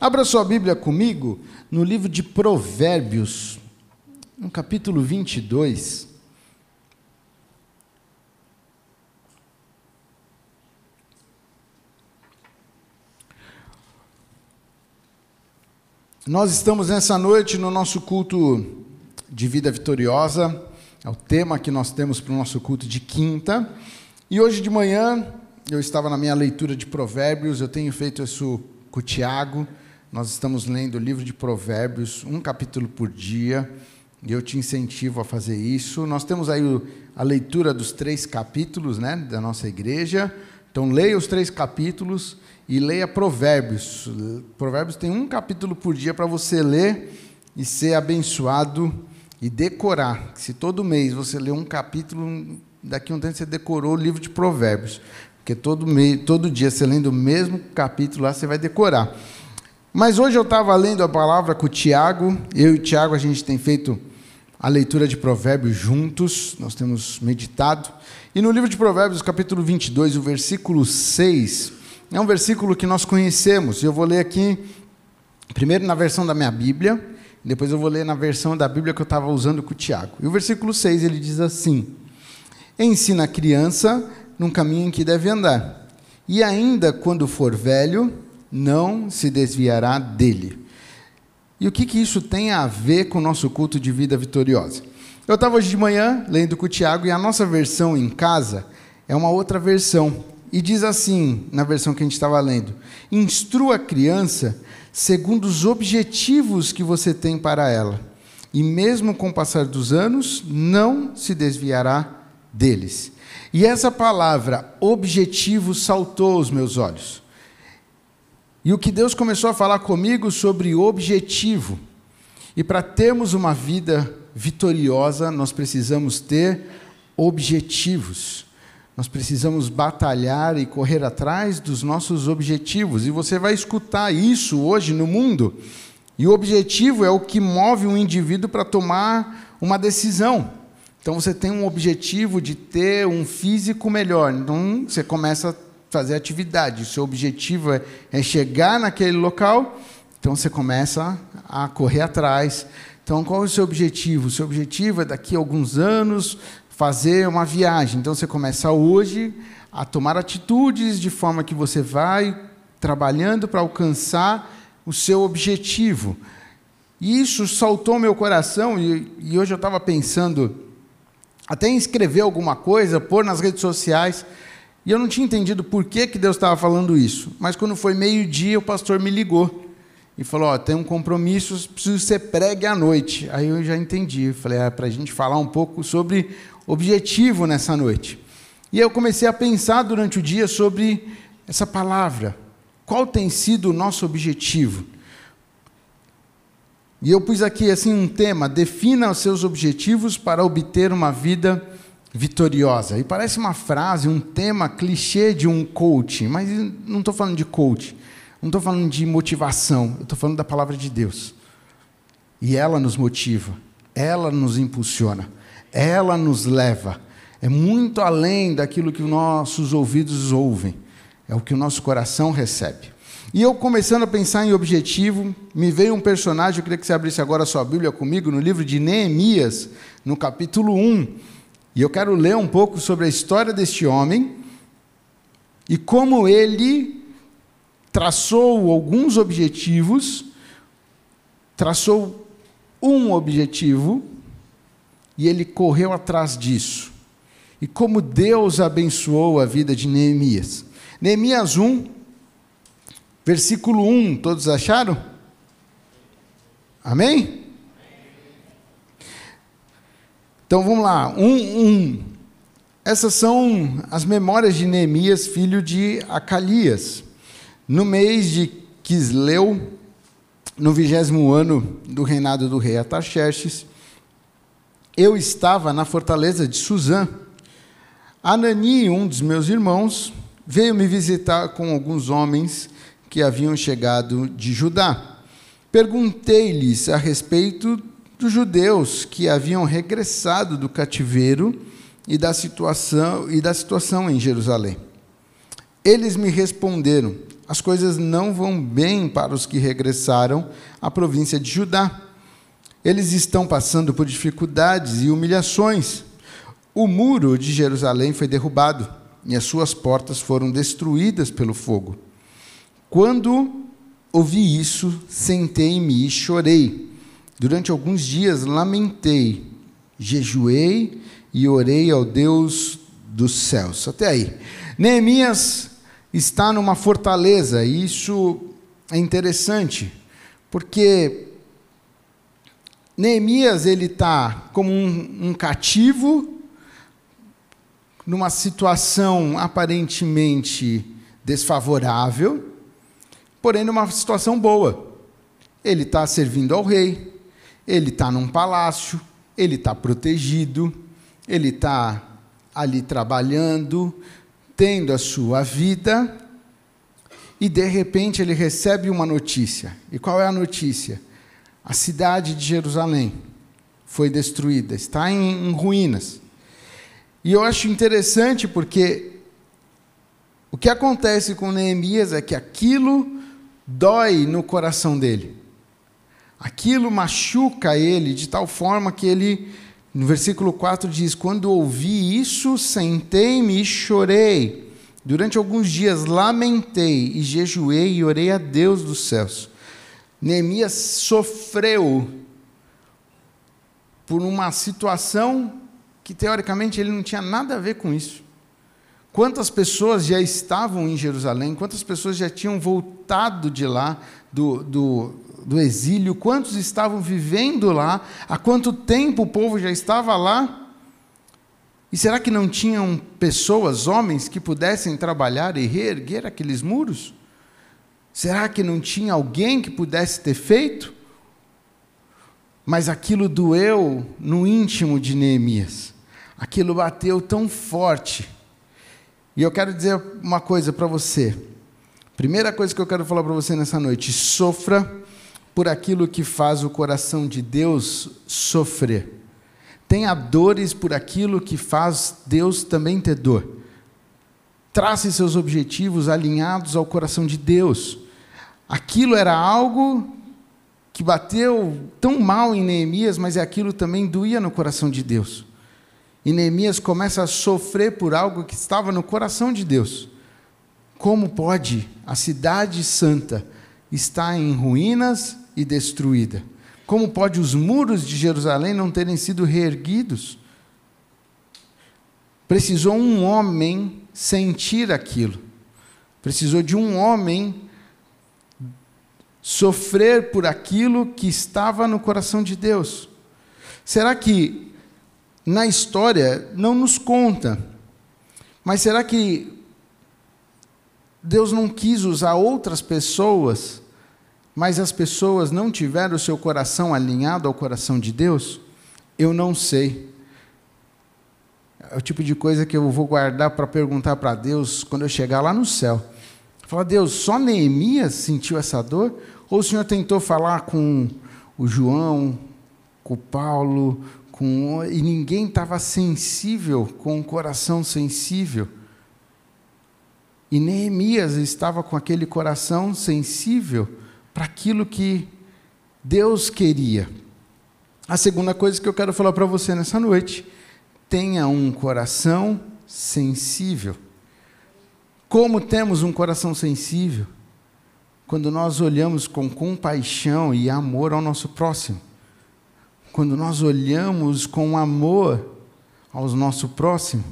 Abra sua Bíblia comigo no livro de Provérbios, no capítulo 22. Nós estamos nessa noite no nosso culto de vida vitoriosa, é o tema que nós temos para o nosso culto de quinta. E hoje de manhã, eu estava na minha leitura de Provérbios, eu tenho feito isso com o Tiago, nós estamos lendo o livro de Provérbios, um capítulo por dia, e eu te incentivo a fazer isso. Nós temos aí a leitura dos três capítulos né, da nossa igreja, então leia os três capítulos e leia Provérbios. Provérbios tem um capítulo por dia para você ler e ser abençoado e decorar. Se todo mês você lê um capítulo, daqui a um tempo você decorou o livro de Provérbios. Porque todo, todo dia você lendo o mesmo capítulo lá, você vai decorar. Mas hoje eu estava lendo a palavra com o Tiago. Eu e o Tiago, a gente tem feito a leitura de Provérbios juntos. Nós temos meditado. E no livro de Provérbios, capítulo 22, o versículo 6 é um versículo que nós conhecemos. Eu vou ler aqui, primeiro na versão da minha Bíblia, depois eu vou ler na versão da Bíblia que eu estava usando com o Tiago. E o versículo 6 ele diz assim: Ensina a criança num caminho em que deve andar, e ainda quando for velho, não se desviará dele. E o que, que isso tem a ver com o nosso culto de vida vitoriosa? Eu estava hoje de manhã lendo com o Tiago e a nossa versão em casa é uma outra versão. E diz assim, na versão que a gente estava lendo: Instrua a criança segundo os objetivos que você tem para ela, e mesmo com o passar dos anos, não se desviará deles. E essa palavra, objetivo, saltou aos meus olhos. E o que Deus começou a falar comigo sobre objetivo. E para termos uma vida vitoriosa, nós precisamos ter objetivos. Nós precisamos batalhar e correr atrás dos nossos objetivos. E você vai escutar isso hoje no mundo. E o objetivo é o que move um indivíduo para tomar uma decisão. Então você tem um objetivo de ter um físico melhor. Então você começa a fazer atividade. O seu objetivo é, é chegar naquele local. Então você começa a correr atrás. Então qual é o seu objetivo? O seu objetivo é daqui a alguns anos fazer uma viagem. Então você começa hoje a tomar atitudes de forma que você vai trabalhando para alcançar o seu objetivo. Isso saltou meu coração e, e hoje eu estava pensando até em escrever alguma coisa, pôr nas redes sociais. E eu não tinha entendido por que, que Deus estava falando isso. Mas quando foi meio-dia, o pastor me ligou e falou: Ó, tem um compromisso, preciso que você pregue à noite. Aí eu já entendi. Falei: é para a gente falar um pouco sobre objetivo nessa noite. E eu comecei a pensar durante o dia sobre essa palavra. Qual tem sido o nosso objetivo? E eu pus aqui assim um tema: defina os seus objetivos para obter uma vida vitoriosa. E parece uma frase, um tema clichê de um coach, mas não estou falando de coach, não estou falando de motivação, eu estou falando da palavra de Deus. E ela nos motiva, ela nos impulsiona ela nos leva. É muito além daquilo que nossos ouvidos ouvem, é o que o nosso coração recebe. E eu começando a pensar em objetivo, me veio um personagem, eu queria que você abrisse agora a sua Bíblia comigo, no livro de Neemias, no capítulo 1. E eu quero ler um pouco sobre a história deste homem e como ele traçou alguns objetivos, traçou um objetivo e ele correu atrás disso. E como Deus abençoou a vida de Neemias. Neemias 1, versículo 1, todos acharam? Amém? Então vamos lá, 1, 1. Essas são as memórias de Neemias, filho de Acalias. No mês de Quisleu, no vigésimo ano do reinado do rei Ataxerxes, eu estava na fortaleza de Suzã. Anani, um dos meus irmãos, veio me visitar com alguns homens que haviam chegado de Judá. Perguntei-lhes a respeito dos judeus que haviam regressado do cativeiro e da situação e da situação em Jerusalém. Eles me responderam: as coisas não vão bem para os que regressaram à província de Judá. Eles estão passando por dificuldades e humilhações. O muro de Jerusalém foi derrubado e as suas portas foram destruídas pelo fogo. Quando ouvi isso, sentei-me e chorei. Durante alguns dias lamentei, jejuei e orei ao Deus dos céus. Até aí. Neemias está numa fortaleza, e isso é interessante, porque Neemias ele está como um, um cativo, numa situação aparentemente desfavorável, porém numa situação boa. Ele está servindo ao rei, ele está num palácio, ele está protegido, ele está ali trabalhando, tendo a sua vida, e de repente ele recebe uma notícia. E qual é a notícia? A cidade de Jerusalém foi destruída, está em, em ruínas. E eu acho interessante porque o que acontece com Neemias é que aquilo dói no coração dele. Aquilo machuca ele de tal forma que ele no versículo 4 diz: Quando ouvi isso, sentei-me e chorei. Durante alguns dias lamentei e jejuei e orei a Deus dos céus. Neemias sofreu por uma situação que teoricamente ele não tinha nada a ver com isso. Quantas pessoas já estavam em Jerusalém, quantas pessoas já tinham voltado de lá, do, do, do exílio, quantos estavam vivendo lá, há quanto tempo o povo já estava lá. E será que não tinham pessoas, homens, que pudessem trabalhar e reerguer aqueles muros? Será que não tinha alguém que pudesse ter feito? Mas aquilo doeu no íntimo de Neemias. Aquilo bateu tão forte. E eu quero dizer uma coisa para você. Primeira coisa que eu quero falar para você nessa noite: sofra por aquilo que faz o coração de Deus sofrer. Tenha dores por aquilo que faz Deus também ter dor. Trace seus objetivos alinhados ao coração de Deus. Aquilo era algo que bateu tão mal em Neemias, mas é aquilo também doía no coração de Deus. E Neemias começa a sofrer por algo que estava no coração de Deus. Como pode a cidade santa estar em ruínas e destruída. Como pode os muros de Jerusalém não terem sido reerguidos? Precisou um homem sentir aquilo. Precisou de um homem sofrer por aquilo que estava no coração de Deus. Será que na história não nos conta, mas será que Deus não quis usar outras pessoas mas as pessoas não tiveram o seu coração alinhado ao coração de Deus? Eu não sei. É o tipo de coisa que eu vou guardar para perguntar para Deus quando eu chegar lá no céu. Falar, Deus, só Neemias sentiu essa dor? Ou o Senhor tentou falar com o João, com o Paulo, com... e ninguém estava sensível, com o coração sensível? E Neemias estava com aquele coração sensível para aquilo que Deus queria. A segunda coisa que eu quero falar para você nessa noite: tenha um coração sensível. Como temos um coração sensível? Quando nós olhamos com compaixão e amor ao nosso próximo. Quando nós olhamos com amor ao nosso próximo.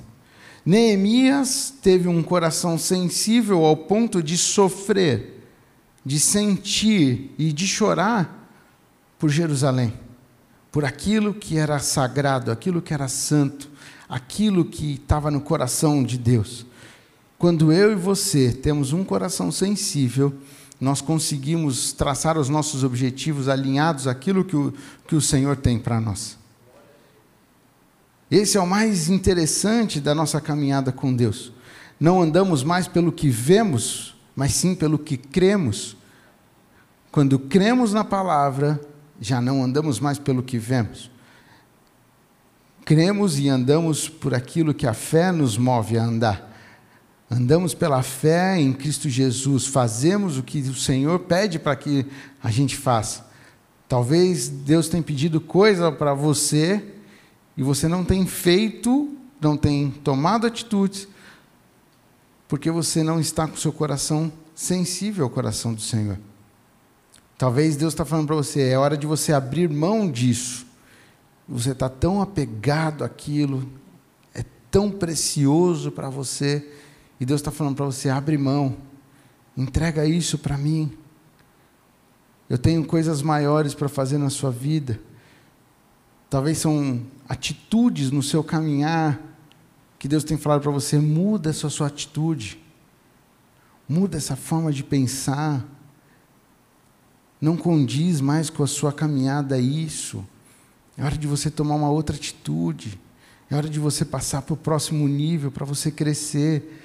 Neemias teve um coração sensível ao ponto de sofrer de sentir e de chorar por Jerusalém, por aquilo que era sagrado, aquilo que era santo, aquilo que estava no coração de Deus. Quando eu e você temos um coração sensível, nós conseguimos traçar os nossos objetivos alinhados àquilo que o, que o Senhor tem para nós. Esse é o mais interessante da nossa caminhada com Deus. Não andamos mais pelo que vemos, mas sim pelo que cremos. Quando cremos na palavra, já não andamos mais pelo que vemos. Cremos e andamos por aquilo que a fé nos move a andar. andamos pela fé em Cristo Jesus, fazemos o que o Senhor pede para que a gente faça. Talvez Deus tenha pedido coisa para você e você não tem feito, não tem tomado atitudes, porque você não está com seu coração sensível ao coração do Senhor. Talvez Deus está falando para você, é hora de você abrir mão disso. Você está tão apegado àquilo, é tão precioso para você, e Deus está falando para você, abre mão, entrega isso para mim. Eu tenho coisas maiores para fazer na sua vida. Talvez são atitudes no seu caminhar que Deus tem falado para você, muda essa sua atitude. Muda essa forma de pensar. Não condiz mais com a sua caminhada isso. É hora de você tomar uma outra atitude. É hora de você passar para o próximo nível, para você crescer.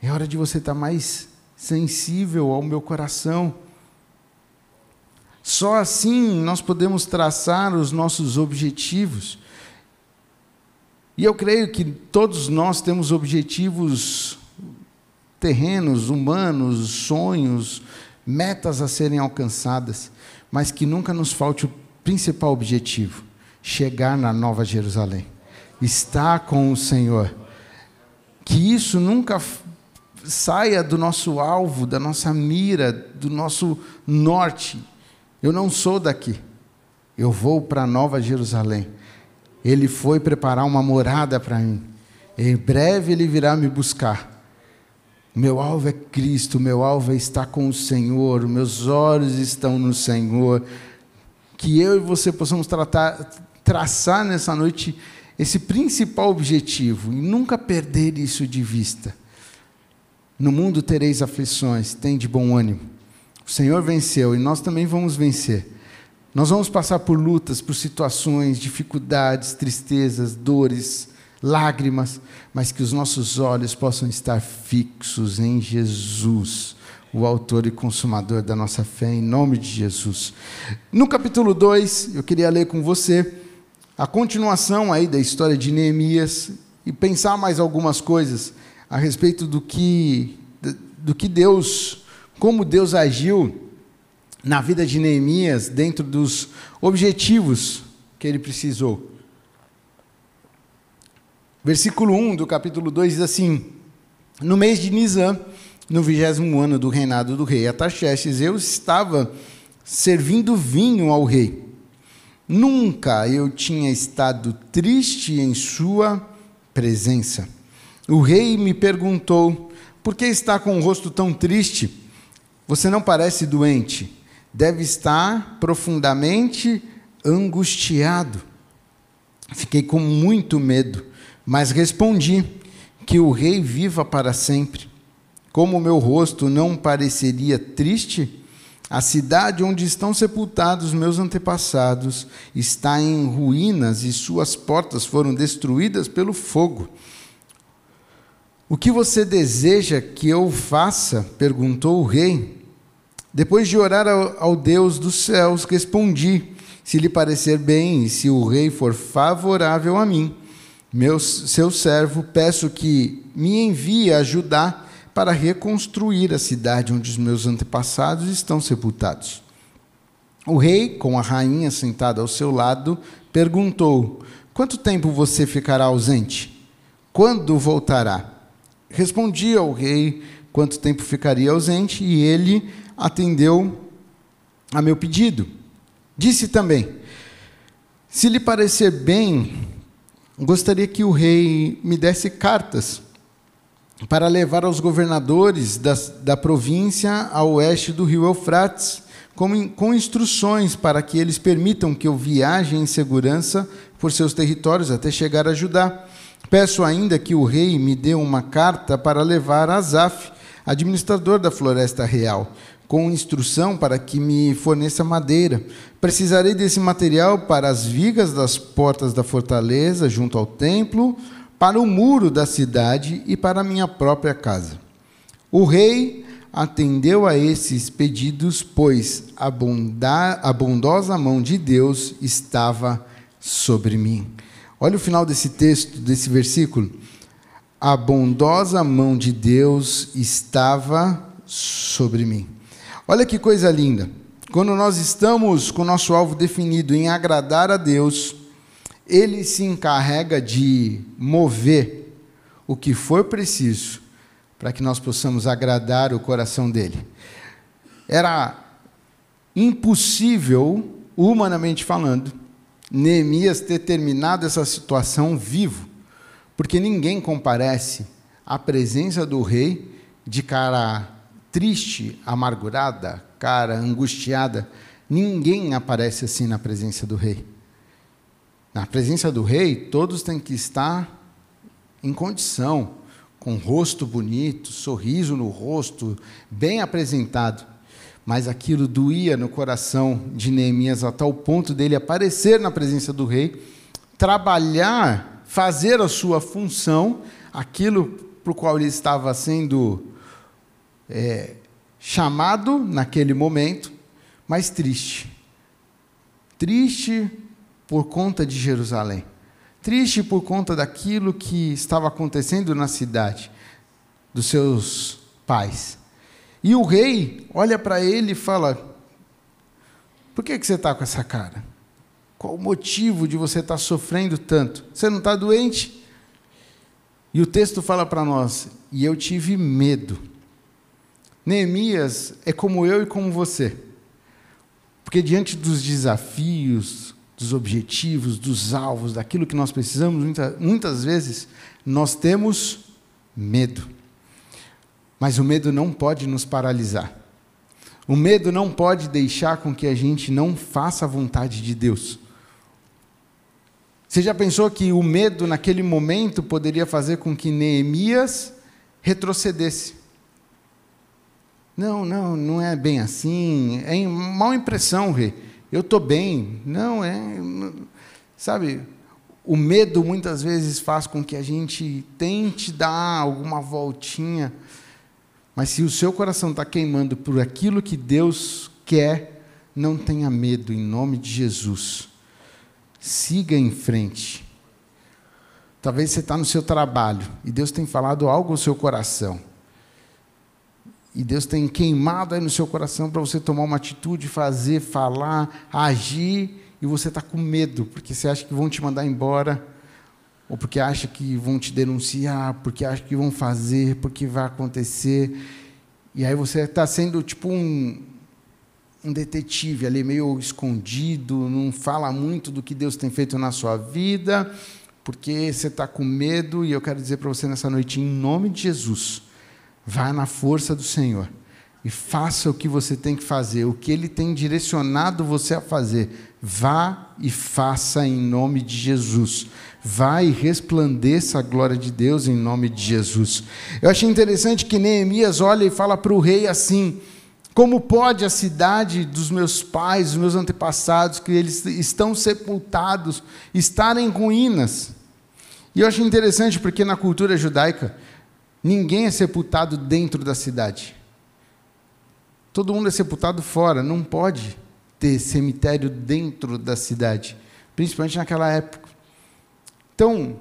É hora de você estar mais sensível ao meu coração. Só assim nós podemos traçar os nossos objetivos. E eu creio que todos nós temos objetivos terrenos, humanos, sonhos, metas a serem alcançadas, mas que nunca nos falte o principal objetivo: chegar na Nova Jerusalém, estar com o Senhor. Que isso nunca saia do nosso alvo, da nossa mira, do nosso norte. Eu não sou daqui, eu vou para Nova Jerusalém. Ele foi preparar uma morada para mim. Em breve ele virá me buscar. Meu alvo é Cristo, meu alvo é estar com o Senhor, meus olhos estão no Senhor. Que eu e você possamos tratar, traçar nessa noite esse principal objetivo e nunca perder isso de vista. No mundo tereis aflições, tem de bom ânimo. O Senhor venceu e nós também vamos vencer. Nós vamos passar por lutas, por situações, dificuldades, tristezas, dores, lágrimas, mas que os nossos olhos possam estar fixos em Jesus, o autor e consumador da nossa fé, em nome de Jesus. No capítulo 2, eu queria ler com você a continuação aí da história de Neemias e pensar mais algumas coisas a respeito do que do que Deus, como Deus agiu na vida de Neemias dentro dos objetivos que ele precisou. Versículo 1 do capítulo 2 diz assim: No mês de Nisan, no vigésimo ano do reinado do rei Ataxerxes, eu estava servindo vinho ao rei. Nunca eu tinha estado triste em sua presença. O rei me perguntou: Por que está com o rosto tão triste? Você não parece doente. Deve estar profundamente angustiado. Fiquei com muito medo mas respondi: Que o rei viva para sempre. Como meu rosto não pareceria triste, a cidade onde estão sepultados meus antepassados está em ruínas e suas portas foram destruídas pelo fogo. O que você deseja que eu faça? perguntou o rei. Depois de orar ao, Deus dos céus, respondi: Se lhe parecer bem e se o rei for favorável a mim, meu, seu servo, peço que me envie ajudar para reconstruir a cidade onde os meus antepassados estão sepultados. O rei, com a rainha sentada ao seu lado, perguntou: Quanto tempo você ficará ausente? Quando voltará? Respondi ao rei quanto tempo ficaria ausente, e ele atendeu a meu pedido. Disse também: Se lhe parecer bem gostaria que o rei me desse cartas para levar aos governadores da, da província a oeste do rio Eufrates, com, com instruções para que eles permitam que eu viaje em segurança por seus territórios até chegar a Judá. Peço ainda que o rei me dê uma carta para levar a Azaf, administrador da floresta real, com instrução para que me forneça madeira. Precisarei desse material para as vigas das portas da fortaleza, junto ao templo, para o muro da cidade e para a minha própria casa. O rei atendeu a esses pedidos, pois a, a bondosa mão de Deus estava sobre mim. Olha o final desse texto, desse versículo. a bondosa mão de Deus estava sobre mim. Olha que coisa linda. Quando nós estamos com o nosso alvo definido em agradar a Deus, Ele se encarrega de mover o que for preciso para que nós possamos agradar o coração dele. Era impossível, humanamente falando, Neemias ter terminado essa situação vivo, porque ninguém comparece à presença do rei de cara triste, amargurada, cara angustiada. Ninguém aparece assim na presença do rei. Na presença do rei, todos têm que estar em condição, com rosto bonito, sorriso no rosto, bem apresentado. Mas aquilo doía no coração de Neemias a tal ponto dele aparecer na presença do rei, trabalhar, fazer a sua função, aquilo para o qual ele estava sendo é, chamado naquele momento, mas triste. Triste por conta de Jerusalém. Triste por conta daquilo que estava acontecendo na cidade, dos seus pais. E o rei olha para ele e fala: Por que, que você está com essa cara? Qual o motivo de você estar tá sofrendo tanto? Você não está doente? E o texto fala para nós: E eu tive medo. Neemias é como eu e como você. Porque diante dos desafios, dos objetivos, dos alvos, daquilo que nós precisamos, muita, muitas vezes nós temos medo. Mas o medo não pode nos paralisar. O medo não pode deixar com que a gente não faça a vontade de Deus. Você já pensou que o medo naquele momento poderia fazer com que Neemias retrocedesse? Não, não, não é bem assim. É mal impressão, rei eu estou bem. Não, é. Sabe, o medo muitas vezes faz com que a gente tente dar alguma voltinha, mas se o seu coração está queimando por aquilo que Deus quer, não tenha medo, em nome de Jesus. Siga em frente. Talvez você está no seu trabalho e Deus tem falado algo ao seu coração. E Deus tem queimado aí no seu coração para você tomar uma atitude, fazer, falar, agir, e você está com medo, porque você acha que vão te mandar embora, ou porque acha que vão te denunciar, porque acha que vão fazer, porque vai acontecer. E aí você está sendo tipo um, um detetive ali, meio escondido, não fala muito do que Deus tem feito na sua vida, porque você está com medo, e eu quero dizer para você nessa noite, em nome de Jesus Vá na força do Senhor e faça o que você tem que fazer, o que Ele tem direcionado você a fazer. Vá e faça em nome de Jesus. Vá e resplandeça a glória de Deus em nome de Jesus. Eu achei interessante que Neemias olha e fala para o rei assim: Como pode a cidade dos meus pais, dos meus antepassados, que eles estão sepultados, estar em ruínas? E eu achei interessante porque na cultura judaica, Ninguém é sepultado dentro da cidade. Todo mundo é sepultado fora. Não pode ter cemitério dentro da cidade, principalmente naquela época. Então,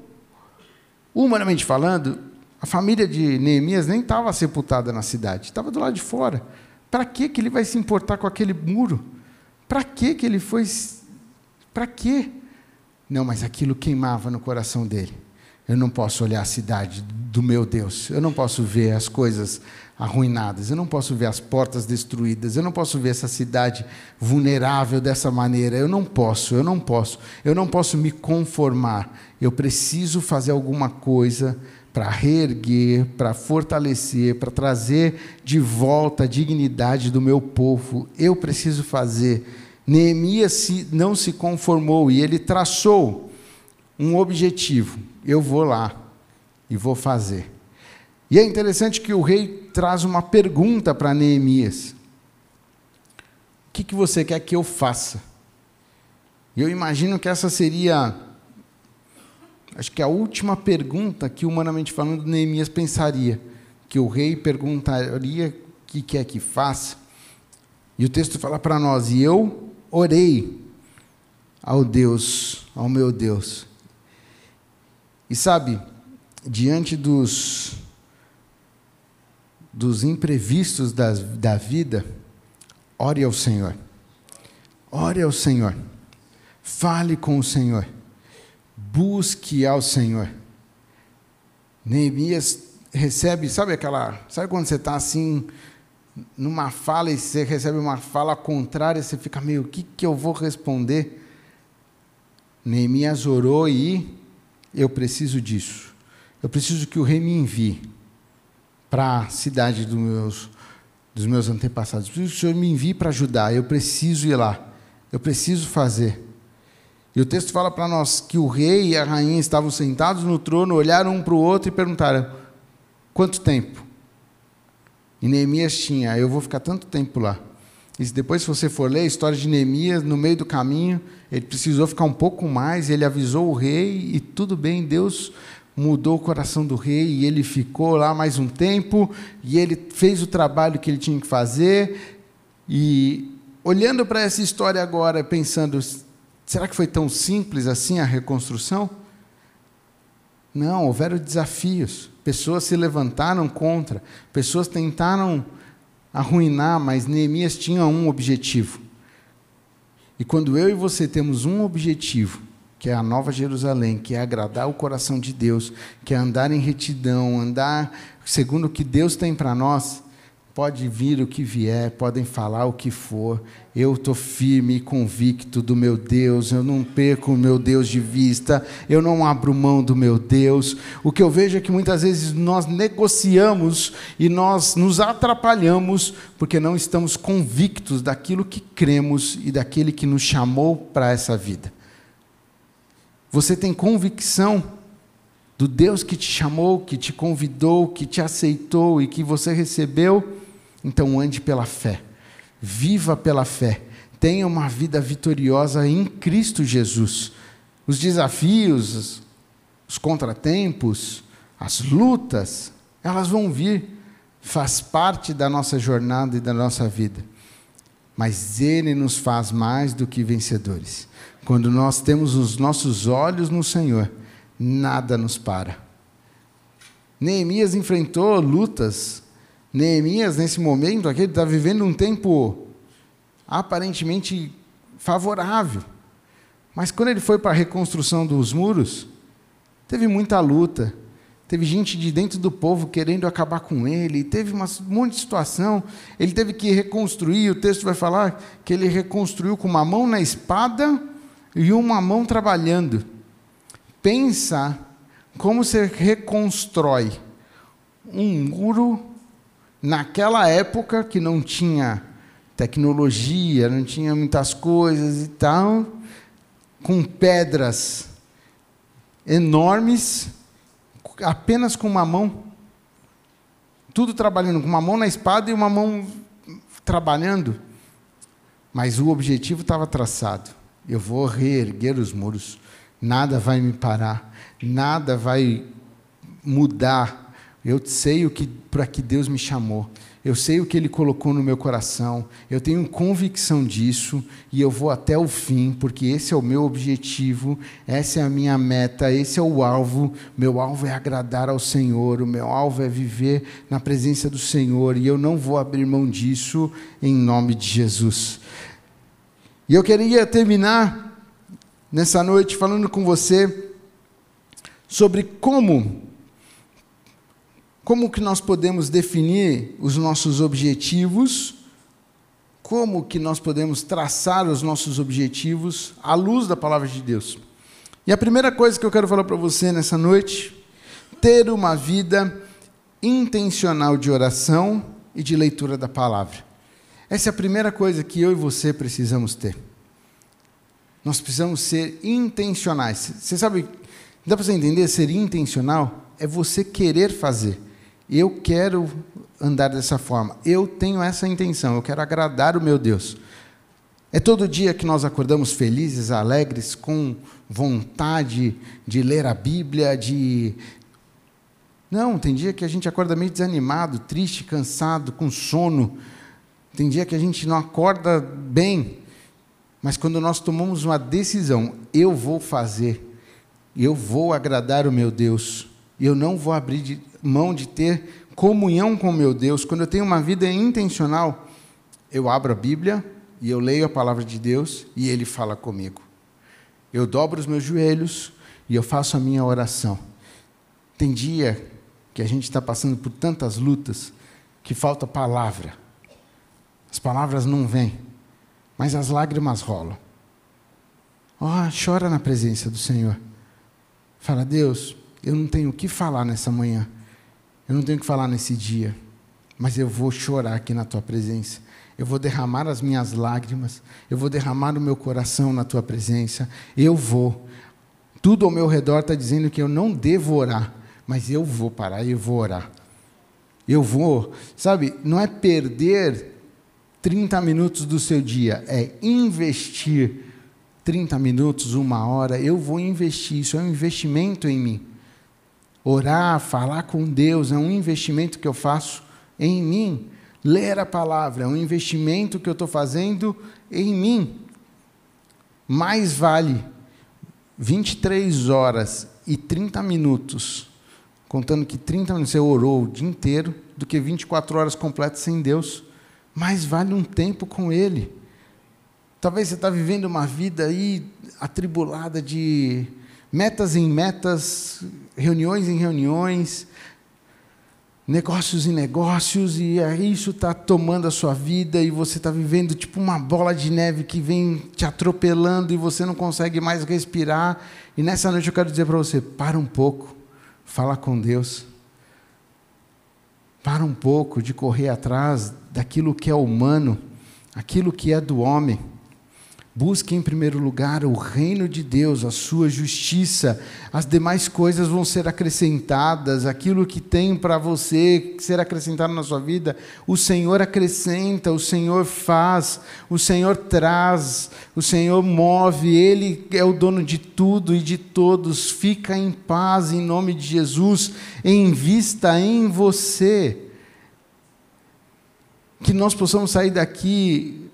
humanamente falando, a família de Neemias nem estava sepultada na cidade, estava do lado de fora. Para que que ele vai se importar com aquele muro? Para que que ele foi? Para quê? Não, mas aquilo queimava no coração dele. Eu não posso olhar a cidade do meu Deus. Eu não posso ver as coisas arruinadas. Eu não posso ver as portas destruídas. Eu não posso ver essa cidade vulnerável dessa maneira. Eu não posso, eu não posso. Eu não posso me conformar. Eu preciso fazer alguma coisa para reerguer, para fortalecer, para trazer de volta a dignidade do meu povo. Eu preciso fazer. Neemias não se conformou e ele traçou um objetivo eu vou lá e vou fazer. E é interessante que o rei traz uma pergunta para Neemias: O que, que você quer que eu faça? Eu imagino que essa seria, acho que a última pergunta que, humanamente falando, Neemias pensaria. Que o rei perguntaria o que quer que faça. E o texto fala para nós: E eu orei ao Deus, ao meu Deus, e sabe, diante dos, dos imprevistos da, da vida, ore ao Senhor. Ore ao Senhor. Fale com o Senhor. Busque ao Senhor. Neemias recebe, sabe aquela. Sabe quando você está assim, numa fala e você recebe uma fala contrária, você fica meio, o que, que eu vou responder? Neemias orou e eu preciso disso. Eu preciso que o rei me envie para a cidade dos meus, dos meus antepassados. Eu preciso que o Senhor me envie para ajudar. Eu preciso ir lá. Eu preciso fazer. E o texto fala para nós que o rei e a rainha estavam sentados no trono, olharam um para o outro e perguntaram: quanto tempo? E Neemias tinha, eu vou ficar tanto tempo lá. E depois, se você for ler a história de Neemias, no meio do caminho, ele precisou ficar um pouco mais, ele avisou o rei, e tudo bem, Deus mudou o coração do rei, e ele ficou lá mais um tempo, e ele fez o trabalho que ele tinha que fazer, e olhando para essa história agora, pensando, será que foi tão simples assim a reconstrução? Não, houveram desafios. Pessoas se levantaram contra, pessoas tentaram arruinar, mas Neemias tinha um objetivo. E quando eu e você temos um objetivo, que é a Nova Jerusalém, que é agradar o coração de Deus, que é andar em retidão, andar segundo o que Deus tem para nós, Pode vir o que vier, podem falar o que for, eu estou firme e convicto do meu Deus, eu não perco o meu Deus de vista, eu não abro mão do meu Deus. O que eu vejo é que muitas vezes nós negociamos e nós nos atrapalhamos porque não estamos convictos daquilo que cremos e daquele que nos chamou para essa vida. Você tem convicção do Deus que te chamou, que te convidou, que te aceitou e que você recebeu? Então ande pela fé, viva pela fé, tenha uma vida vitoriosa em Cristo Jesus. Os desafios, os contratempos, as lutas, elas vão vir, faz parte da nossa jornada e da nossa vida. Mas Ele nos faz mais do que vencedores. Quando nós temos os nossos olhos no Senhor, nada nos para. Neemias enfrentou lutas Neemias, nesse momento aqui, está vivendo um tempo aparentemente favorável. Mas quando ele foi para a reconstrução dos muros, teve muita luta. Teve gente de dentro do povo querendo acabar com ele, teve um monte de situação. Ele teve que reconstruir, o texto vai falar que ele reconstruiu com uma mão na espada e uma mão trabalhando. Pensa como você reconstrói um muro naquela época que não tinha tecnologia, não tinha muitas coisas e tal, com pedras enormes, apenas com uma mão, tudo trabalhando com uma mão na espada e uma mão trabalhando, mas o objetivo estava traçado. Eu vou reerguer os muros, nada vai me parar, nada vai mudar eu sei o que para que Deus me chamou. Eu sei o que Ele colocou no meu coração. Eu tenho convicção disso e eu vou até o fim, porque esse é o meu objetivo, essa é a minha meta, esse é o alvo. Meu alvo é agradar ao Senhor, o meu alvo é viver na presença do Senhor e eu não vou abrir mão disso em nome de Jesus. E eu queria terminar nessa noite falando com você sobre como como que nós podemos definir os nossos objetivos? Como que nós podemos traçar os nossos objetivos à luz da palavra de Deus? E a primeira coisa que eu quero falar para você nessa noite, ter uma vida intencional de oração e de leitura da palavra. Essa é a primeira coisa que eu e você precisamos ter. Nós precisamos ser intencionais. Você sabe, dá para você entender? Ser intencional é você querer fazer. Eu quero andar dessa forma. Eu tenho essa intenção. Eu quero agradar o meu Deus. É todo dia que nós acordamos felizes, alegres, com vontade de ler a Bíblia, de. Não, tem dia que a gente acorda meio desanimado, triste, cansado, com sono. Tem dia que a gente não acorda bem. Mas quando nós tomamos uma decisão, eu vou fazer, eu vou agradar o meu Deus, eu não vou abrir de, mão de ter comunhão com meu Deus. Quando eu tenho uma vida intencional, eu abro a Bíblia e eu leio a palavra de Deus e Ele fala comigo. Eu dobro os meus joelhos e eu faço a minha oração. Tem dia que a gente está passando por tantas lutas que falta palavra. As palavras não vêm, mas as lágrimas rolam. Oh, chora na presença do Senhor. Fala, Deus, eu não tenho o que falar nessa manhã. Eu não tenho o que falar nesse dia. Mas eu vou chorar aqui na tua presença. Eu vou derramar as minhas lágrimas. Eu vou derramar o meu coração na tua presença. Eu vou. Tudo ao meu redor está dizendo que eu não devo orar. Mas eu vou parar e eu vou orar. Eu vou, sabe, não é perder 30 minutos do seu dia, é investir 30 minutos, uma hora. Eu vou investir, isso é um investimento em mim. Orar, falar com Deus é um investimento que eu faço em mim. Ler a palavra é um investimento que eu estou fazendo em mim. Mais vale 23 horas e 30 minutos, contando que 30 minutos você orou o dia inteiro, do que 24 horas completas sem Deus. Mais vale um tempo com Ele. Talvez você está vivendo uma vida aí atribulada de metas em metas, reuniões em reuniões, negócios em negócios, e isso está tomando a sua vida e você está vivendo tipo uma bola de neve que vem te atropelando e você não consegue mais respirar. E nessa noite eu quero dizer para você: para um pouco, fala com Deus. Para um pouco de correr atrás daquilo que é humano, aquilo que é do homem. Busque em primeiro lugar o reino de Deus, a sua justiça. As demais coisas vão ser acrescentadas. Aquilo que tem para você ser acrescentado na sua vida, o Senhor acrescenta, o Senhor faz, o Senhor traz, o Senhor move. Ele é o dono de tudo e de todos. Fica em paz em nome de Jesus. Em vista em você. Que nós possamos sair daqui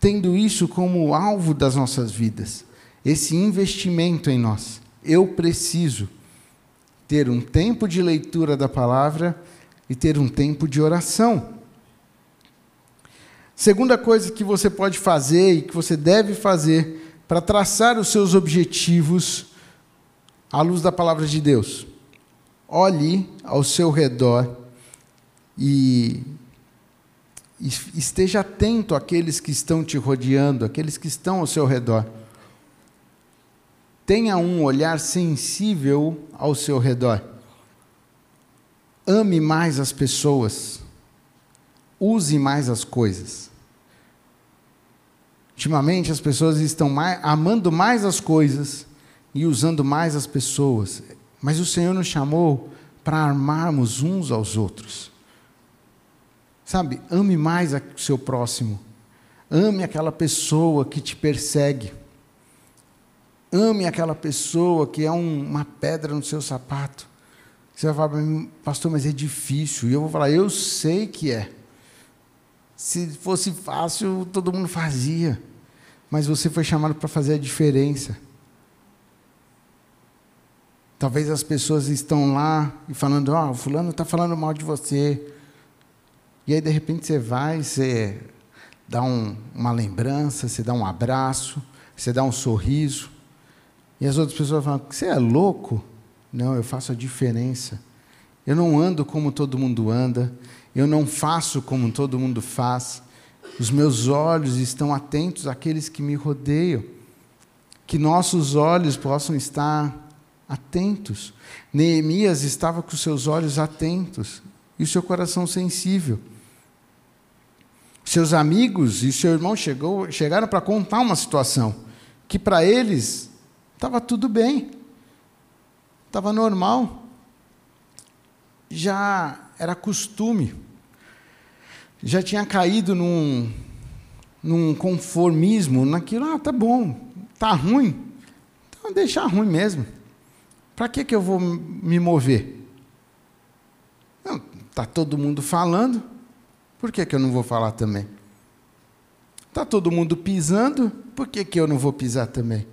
tendo isso como alvo das nossas vidas, esse investimento em nós. Eu preciso ter um tempo de leitura da palavra e ter um tempo de oração. Segunda coisa que você pode fazer e que você deve fazer para traçar os seus objetivos à luz da palavra de Deus. Olhe ao seu redor e esteja atento àqueles que estão te rodeando, àqueles que estão ao seu redor. Tenha um olhar sensível ao seu redor. Ame mais as pessoas. Use mais as coisas. Ultimamente as pessoas estão mais, amando mais as coisas e usando mais as pessoas. Mas o Senhor nos chamou para armarmos uns aos outros. Sabe, ame mais o seu próximo. Ame aquela pessoa que te persegue. Ame aquela pessoa que é um, uma pedra no seu sapato. Você vai falar para mim, pastor, mas é difícil. E eu vou falar, eu sei que é. Se fosse fácil, todo mundo fazia. Mas você foi chamado para fazer a diferença. Talvez as pessoas estão lá e falando, ó, oh, o fulano está falando mal de você. E aí, de repente, você vai, você dá um, uma lembrança, você dá um abraço, você dá um sorriso. E as outras pessoas falam: Você é louco? Não, eu faço a diferença. Eu não ando como todo mundo anda. Eu não faço como todo mundo faz. Os meus olhos estão atentos àqueles que me rodeiam. Que nossos olhos possam estar atentos. Neemias estava com seus olhos atentos e o seu coração sensível. Seus amigos e seu irmão chegou, chegaram para contar uma situação que para eles estava tudo bem, estava normal, já era costume, já tinha caído num, num conformismo, naquilo, ah, tá bom, tá ruim, então deixar ruim mesmo. Para que, que eu vou me mover? Não, tá todo mundo falando, por que, que eu não vou falar também? Está todo mundo pisando, por que, que eu não vou pisar também?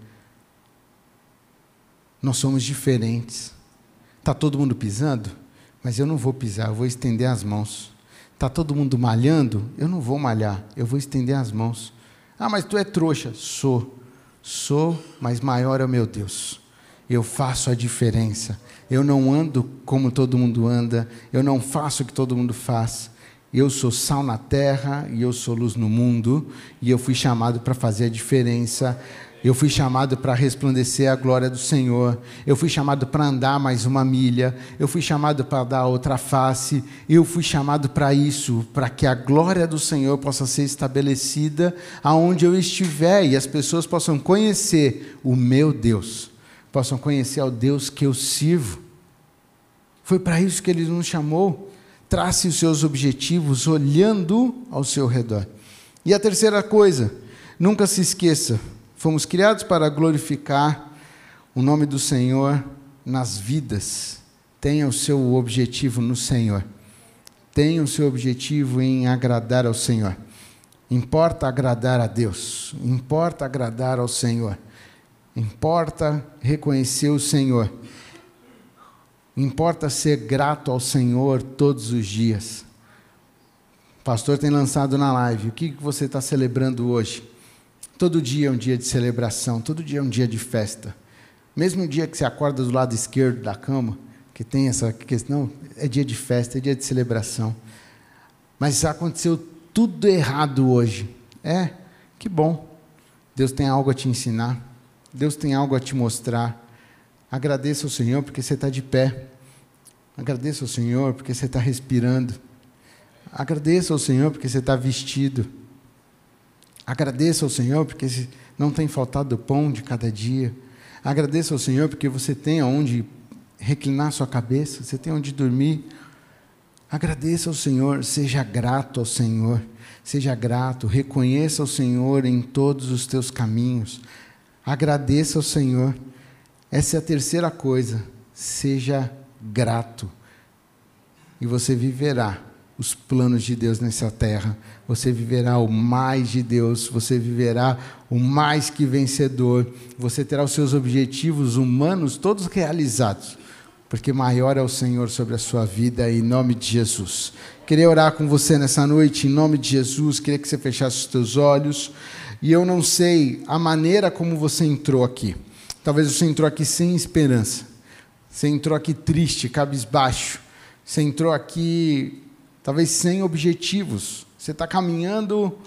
Nós somos diferentes. Está todo mundo pisando? Mas eu não vou pisar, eu vou estender as mãos. Está todo mundo malhando? Eu não vou malhar, eu vou estender as mãos. Ah, mas tu é trouxa. Sou. Sou, mas maior é o meu Deus. Eu faço a diferença. Eu não ando como todo mundo anda. Eu não faço o que todo mundo faz. Eu sou sal na terra e eu sou luz no mundo. E eu fui chamado para fazer a diferença. Eu fui chamado para resplandecer a glória do Senhor. Eu fui chamado para andar mais uma milha. Eu fui chamado para dar outra face. Eu fui chamado para isso, para que a glória do Senhor possa ser estabelecida aonde eu estiver e as pessoas possam conhecer o meu Deus, possam conhecer ao Deus que eu sirvo. Foi para isso que ele nos chamou. Trace os seus objetivos olhando ao seu redor. E a terceira coisa, nunca se esqueça Fomos criados para glorificar o nome do Senhor nas vidas. Tenha o seu objetivo no Senhor. Tenha o seu objetivo em agradar ao Senhor. Importa agradar a Deus. Importa agradar ao Senhor. Importa reconhecer o Senhor. Importa ser grato ao Senhor todos os dias. O pastor tem lançado na live. O que você está celebrando hoje? Todo dia é um dia de celebração, todo dia é um dia de festa. Mesmo o dia que você acorda do lado esquerdo da cama, que tem essa questão, é dia de festa, é dia de celebração. Mas aconteceu tudo errado hoje. É, que bom. Deus tem algo a te ensinar. Deus tem algo a te mostrar. Agradeça ao Senhor porque você está de pé. Agradeça ao Senhor porque você está respirando. Agradeça ao Senhor porque você está vestido. Agradeça ao Senhor porque não tem faltado pão de cada dia. Agradeça ao Senhor porque você tem aonde reclinar sua cabeça, você tem onde dormir. Agradeça ao Senhor, seja grato ao Senhor, seja grato, reconheça o Senhor em todos os teus caminhos. Agradeça ao Senhor. Essa é a terceira coisa, seja grato. E você viverá os planos de Deus nessa terra. Você viverá o mais de Deus, você viverá o mais que vencedor. Você terá os seus objetivos humanos todos realizados, porque maior é o Senhor sobre a sua vida, em nome de Jesus. Queria orar com você nessa noite, em nome de Jesus. Queria que você fechasse os teus olhos. E eu não sei a maneira como você entrou aqui. Talvez você entrou aqui sem esperança. Você entrou aqui triste, cabisbaixo. Você entrou aqui talvez sem objetivos. Você está caminhando,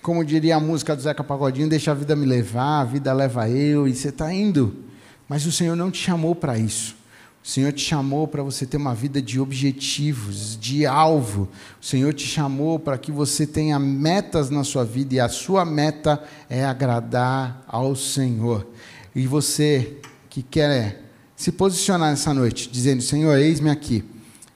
como diria a música do Zeca Pagodinho, deixa a vida me levar, a vida leva eu, e você está indo. Mas o Senhor não te chamou para isso. O Senhor te chamou para você ter uma vida de objetivos, de alvo. O Senhor te chamou para que você tenha metas na sua vida e a sua meta é agradar ao Senhor. E você que quer se posicionar nessa noite, dizendo: Senhor, eis-me aqui.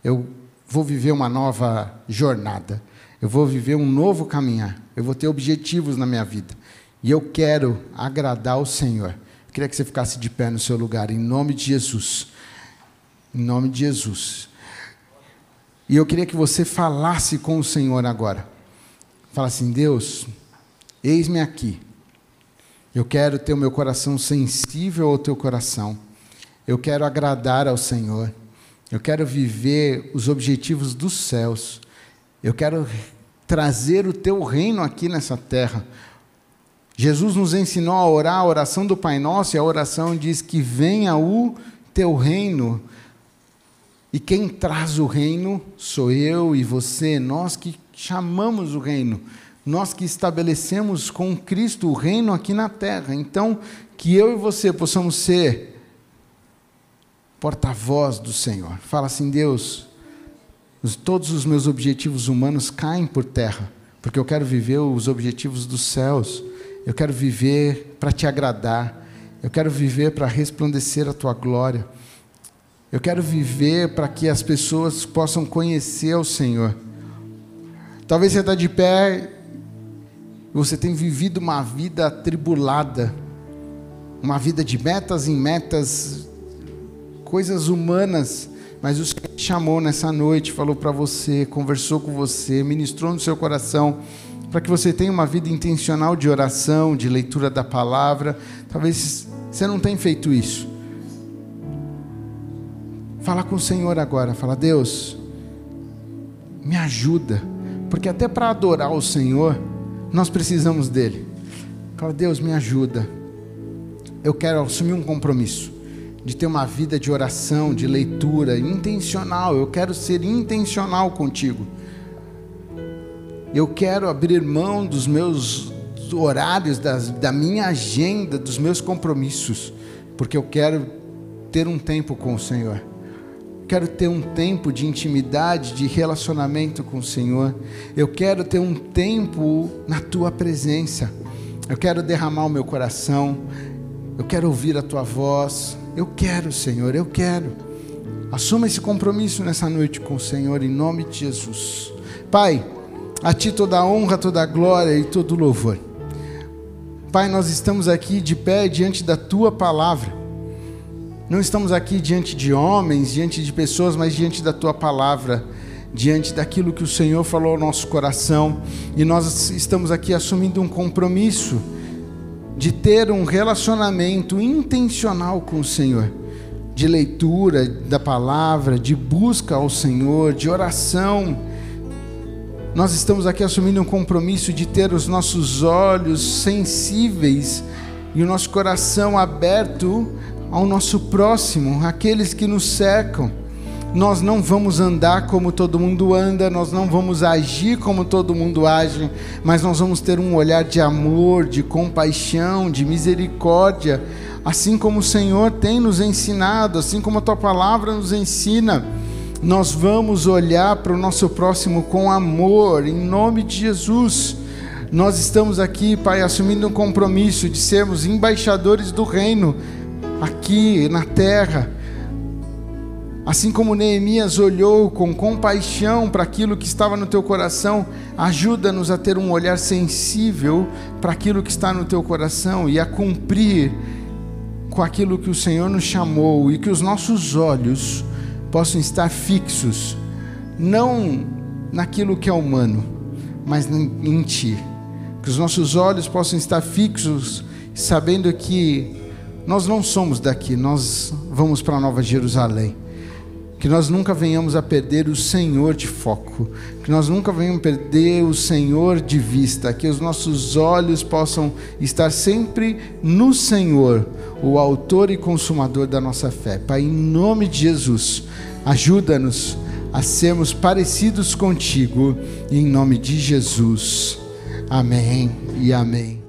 Eu vou viver uma nova jornada, eu vou viver um novo caminhar, eu vou ter objetivos na minha vida. E eu quero agradar o Senhor. Eu queria que você ficasse de pé no seu lugar, em nome de Jesus. Em nome de Jesus. E eu queria que você falasse com o Senhor agora. Fala assim: Deus, eis-me aqui. Eu quero ter o meu coração sensível ao teu coração. Eu quero agradar ao Senhor. Eu quero viver os objetivos dos céus. Eu quero trazer o teu reino aqui nessa terra. Jesus nos ensinou a orar a oração do Pai Nosso, e a oração diz que venha o teu reino. E quem traz o reino sou eu e você, nós que chamamos o reino, nós que estabelecemos com Cristo o reino aqui na terra. Então, que eu e você possamos ser porta-voz do Senhor. Fala assim: Deus, todos os meus objetivos humanos caem por terra, porque eu quero viver os objetivos dos céus. Eu quero viver para te agradar. Eu quero viver para resplandecer a tua glória. Eu quero viver para que as pessoas possam conhecer o Senhor. Talvez você está de pé você tem vivido uma vida atribulada, uma vida de metas em metas, coisas humanas, mas o Senhor te chamou nessa noite, falou para você, conversou com você, ministrou no seu coração, para que você tenha uma vida intencional de oração, de leitura da palavra. Talvez você não tenha feito isso. Fala com o Senhor agora, fala: Deus, me ajuda, porque até para adorar o Senhor, nós precisamos dele. Fala: Deus, me ajuda. Eu quero assumir um compromisso de ter uma vida de oração, de leitura intencional. Eu quero ser intencional contigo. Eu quero abrir mão dos meus horários, das, da minha agenda, dos meus compromissos, porque eu quero ter um tempo com o Senhor. Quero ter um tempo de intimidade, de relacionamento com o Senhor. Eu quero ter um tempo na tua presença. Eu quero derramar o meu coração. Eu quero ouvir a tua voz. Eu quero, Senhor, eu quero. Assuma esse compromisso nessa noite com o Senhor, em nome de Jesus. Pai, a Ti toda a honra, toda a glória e todo o louvor. Pai, nós estamos aqui de pé diante da Tua palavra. Não estamos aqui diante de homens, diante de pessoas, mas diante da Tua palavra, diante daquilo que o Senhor falou ao nosso coração. E nós estamos aqui assumindo um compromisso de ter um relacionamento intencional com o Senhor, de leitura da palavra, de busca ao Senhor, de oração. Nós estamos aqui assumindo um compromisso de ter os nossos olhos sensíveis e o nosso coração aberto ao nosso próximo, aqueles que nos cercam nós não vamos andar como todo mundo anda, nós não vamos agir como todo mundo age, mas nós vamos ter um olhar de amor, de compaixão, de misericórdia, assim como o Senhor tem nos ensinado, assim como a tua palavra nos ensina. Nós vamos olhar para o nosso próximo com amor, em nome de Jesus. Nós estamos aqui, Pai, assumindo um compromisso de sermos embaixadores do reino aqui na terra Assim como Neemias olhou com compaixão para aquilo que estava no teu coração, ajuda-nos a ter um olhar sensível para aquilo que está no teu coração e a cumprir com aquilo que o Senhor nos chamou e que os nossos olhos possam estar fixos, não naquilo que é humano, mas em ti. Que os nossos olhos possam estar fixos, sabendo que nós não somos daqui, nós vamos para Nova Jerusalém que nós nunca venhamos a perder o Senhor de foco, que nós nunca venhamos a perder o Senhor de vista, que os nossos olhos possam estar sempre no Senhor, o Autor e Consumador da nossa fé. Pai, em nome de Jesus, ajuda-nos a sermos parecidos contigo, em nome de Jesus. Amém e amém.